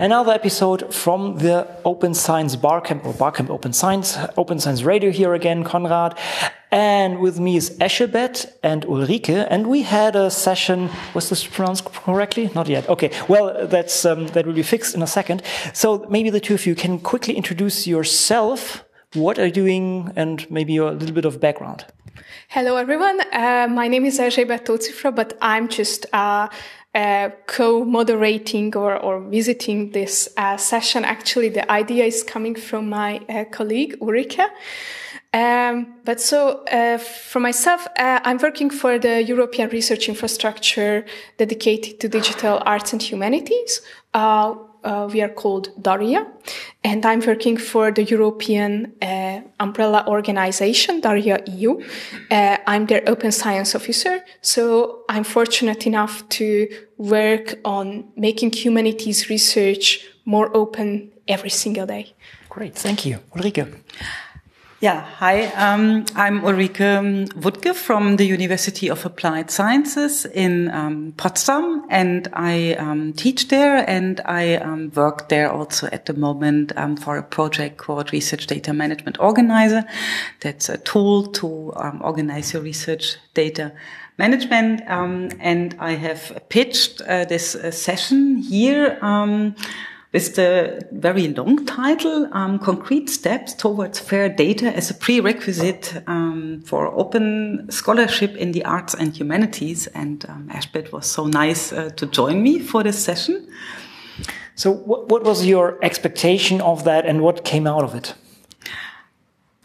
Another episode from the Open Science Barcamp or Barcamp Open Science, Open Science Radio here again, Konrad. And with me is Eschebet and Ulrike. And we had a session, was this pronounced correctly? Not yet. Okay. Well, that's, um, that will be fixed in a second. So maybe the two of you can quickly introduce yourself. What are you doing and maybe a little bit of background. Hello, everyone. Uh, my name is Erzsébet Tóth-Czifra, but I'm just uh, uh, co-moderating or, or visiting this uh, session. Actually, the idea is coming from my uh, colleague Ulrike. Um, but so, uh, for myself, I'm working for the European research infrastructure dedicated to digital arts and humanities. Uh, we are called DARIAH, and I'm working for the European uh, umbrella organization, DARIAH EU. Uh, I'm their open science officer, so I'm fortunate enough to work on making humanities research more open every single day. Great, thank you. Ulrike. Yeah, hi. Um, I'm Ulrike Wuttke from the University of Applied Sciences in um, Potsdam, and I um, teach there, and I um, work there also at the moment um, for a project called Research Data Management Organizer. That's a tool to um, organize your research data management, and I have pitched uh, this uh, session here with the very long title, um, Concrete Steps Towards Fair Data as a Prerequisite um, for Open Scholarship in the Arts and Humanities. And um, Eschebet was so nice uh, to join me for this session. So, what, what was your expectation of that and what came out of it?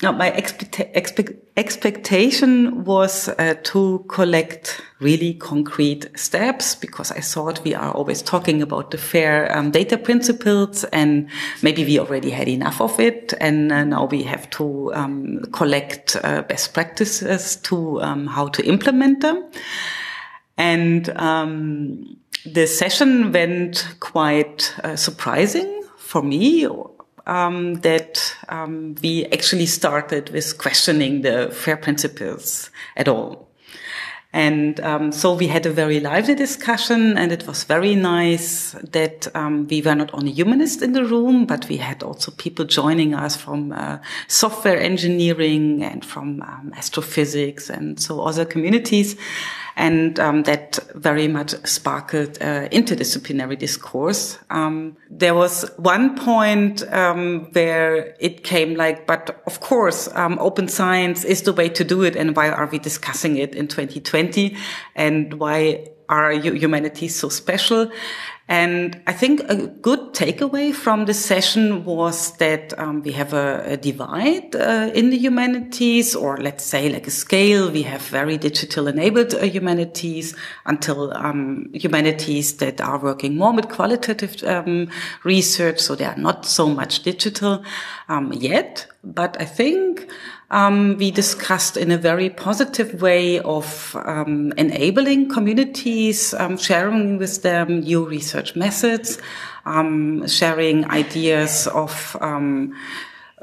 Now, my expect expect expectation was uh, to collect really concrete steps because I thought we are always talking about the fair um, data principles and maybe we already had enough of it and uh, now we have to um, collect uh, best practices to um, how to implement them. And um, the session went quite uh, surprising for me um, that um, we actually started with questioning the fair principles at all. And um, so we had a very lively discussion, and it was very nice that um, we were not only humanists in the room, but we had also people joining us from uh, software engineering and from um, astrophysics and so other communities and um, that very much sparkled uh, interdisciplinary discourse. Um, there was one point um, where it came like, but of course, um, open science is the way to do it, and why are we discussing it in 2020, and why are humanities so special? And I think a good takeaway from this session was that um, we have a, a divide uh, in the humanities, or let's say like a scale. We have very digital enabled uh, humanities until um, humanities that are working more with qualitative um, research, so they are not so much digital um, yet. But I think um, we discussed in a very positive way of um, enabling communities, um, sharing with them new research methods, um, sharing ideas of um,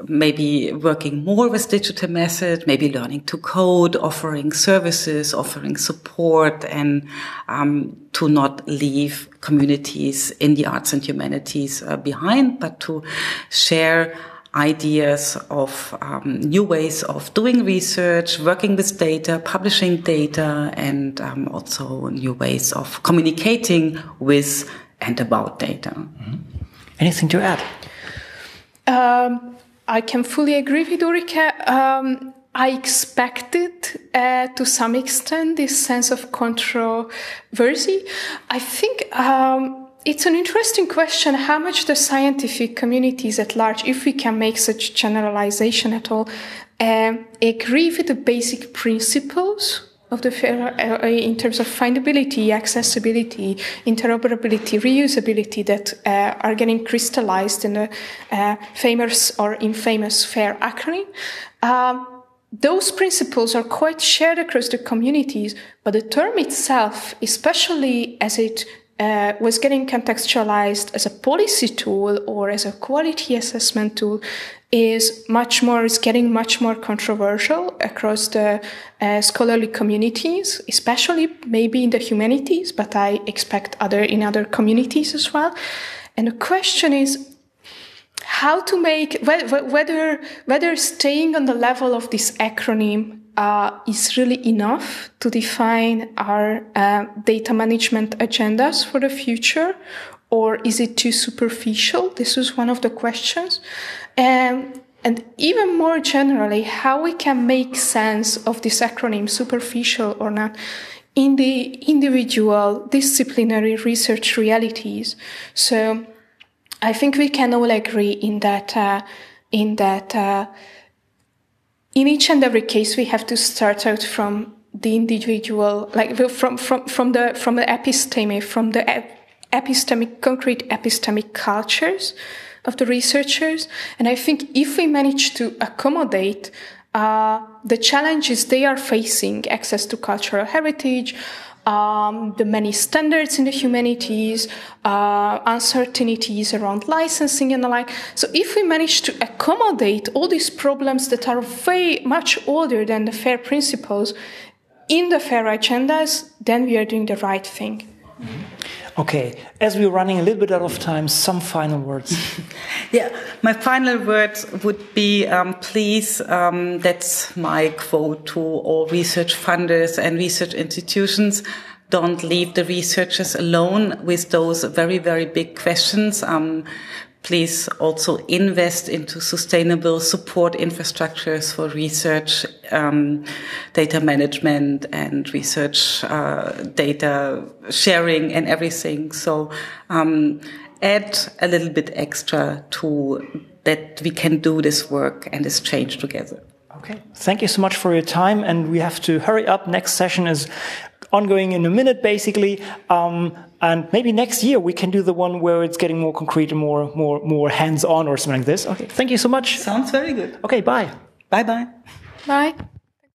maybe working more with digital methods, maybe learning to code, offering services, offering support, and um, to not leave communities in the arts and humanities uh, behind, but to share ideas of um, new ways of doing research, working with data, publishing data, and um, also new ways of communicating with and about data. Mm -hmm. Anything to add? Um, I can fully agree with Ulrike. Um, I expected uh, to some extent this sense of controversy. I think um, it's an interesting question how much the scientific communities at large, if we can make such generalization at all, uh, agree with the basic principles of the fair uh, in terms of findability, accessibility, interoperability, reusability that uh, are getting crystallized in the uh, famous or infamous FAIR acronym. Um, those principles are quite shared across the communities, but the term itself, especially as it uh, was getting contextualized as a policy tool or as a quality assessment tool is much more is getting much more controversial across the uh, scholarly communities especially maybe in the humanities but i expect other in other communities as well. And the question is how to make whether whether staying on the level of this acronym uh, is really enough to define our uh, data management agendas for the future, or is it too superficial? This is one of the questions. Um, and even more generally, how we can make sense of this acronym, superficial or not, in the individual disciplinary research realities. So I think we can all agree in that, uh, in that, uh, in each and every case, we have to start out from the individual, like from, from, from the, from the episteme, from the epistemic, concrete epistemic cultures of the researchers. And I think if we manage to accommodate uh, the challenges they are facing, access to cultural heritage, um, the many standards in the humanities, uh, uncertainties around licensing and the like. So if we manage to accommodate all these problems that are way much older than the FAIR principles in the FAIR agendas, then we are doing the right thing. Mm-hmm. Okay, as we're running a little bit out of time, some final words. yeah, my final words would be um, please, um, that's my quote to all research funders and research institutions. Don't leave the researchers alone with those very, very big questions. Um, please also invest into sustainable support infrastructures for research, um, data management and research uh, data sharing and everything. So um, add a little bit extra to that we can do this work and this change together. Okay. Thank you so much for your time. And we have to hurry up. Next session is ongoing in a minute, basically. Um, and maybe next year we can do the one where it's getting more concrete and more, more, more hands-on or something like this. Okay. Thank you so much. Sounds very good. Okay. Bye. Bye-bye. Bye.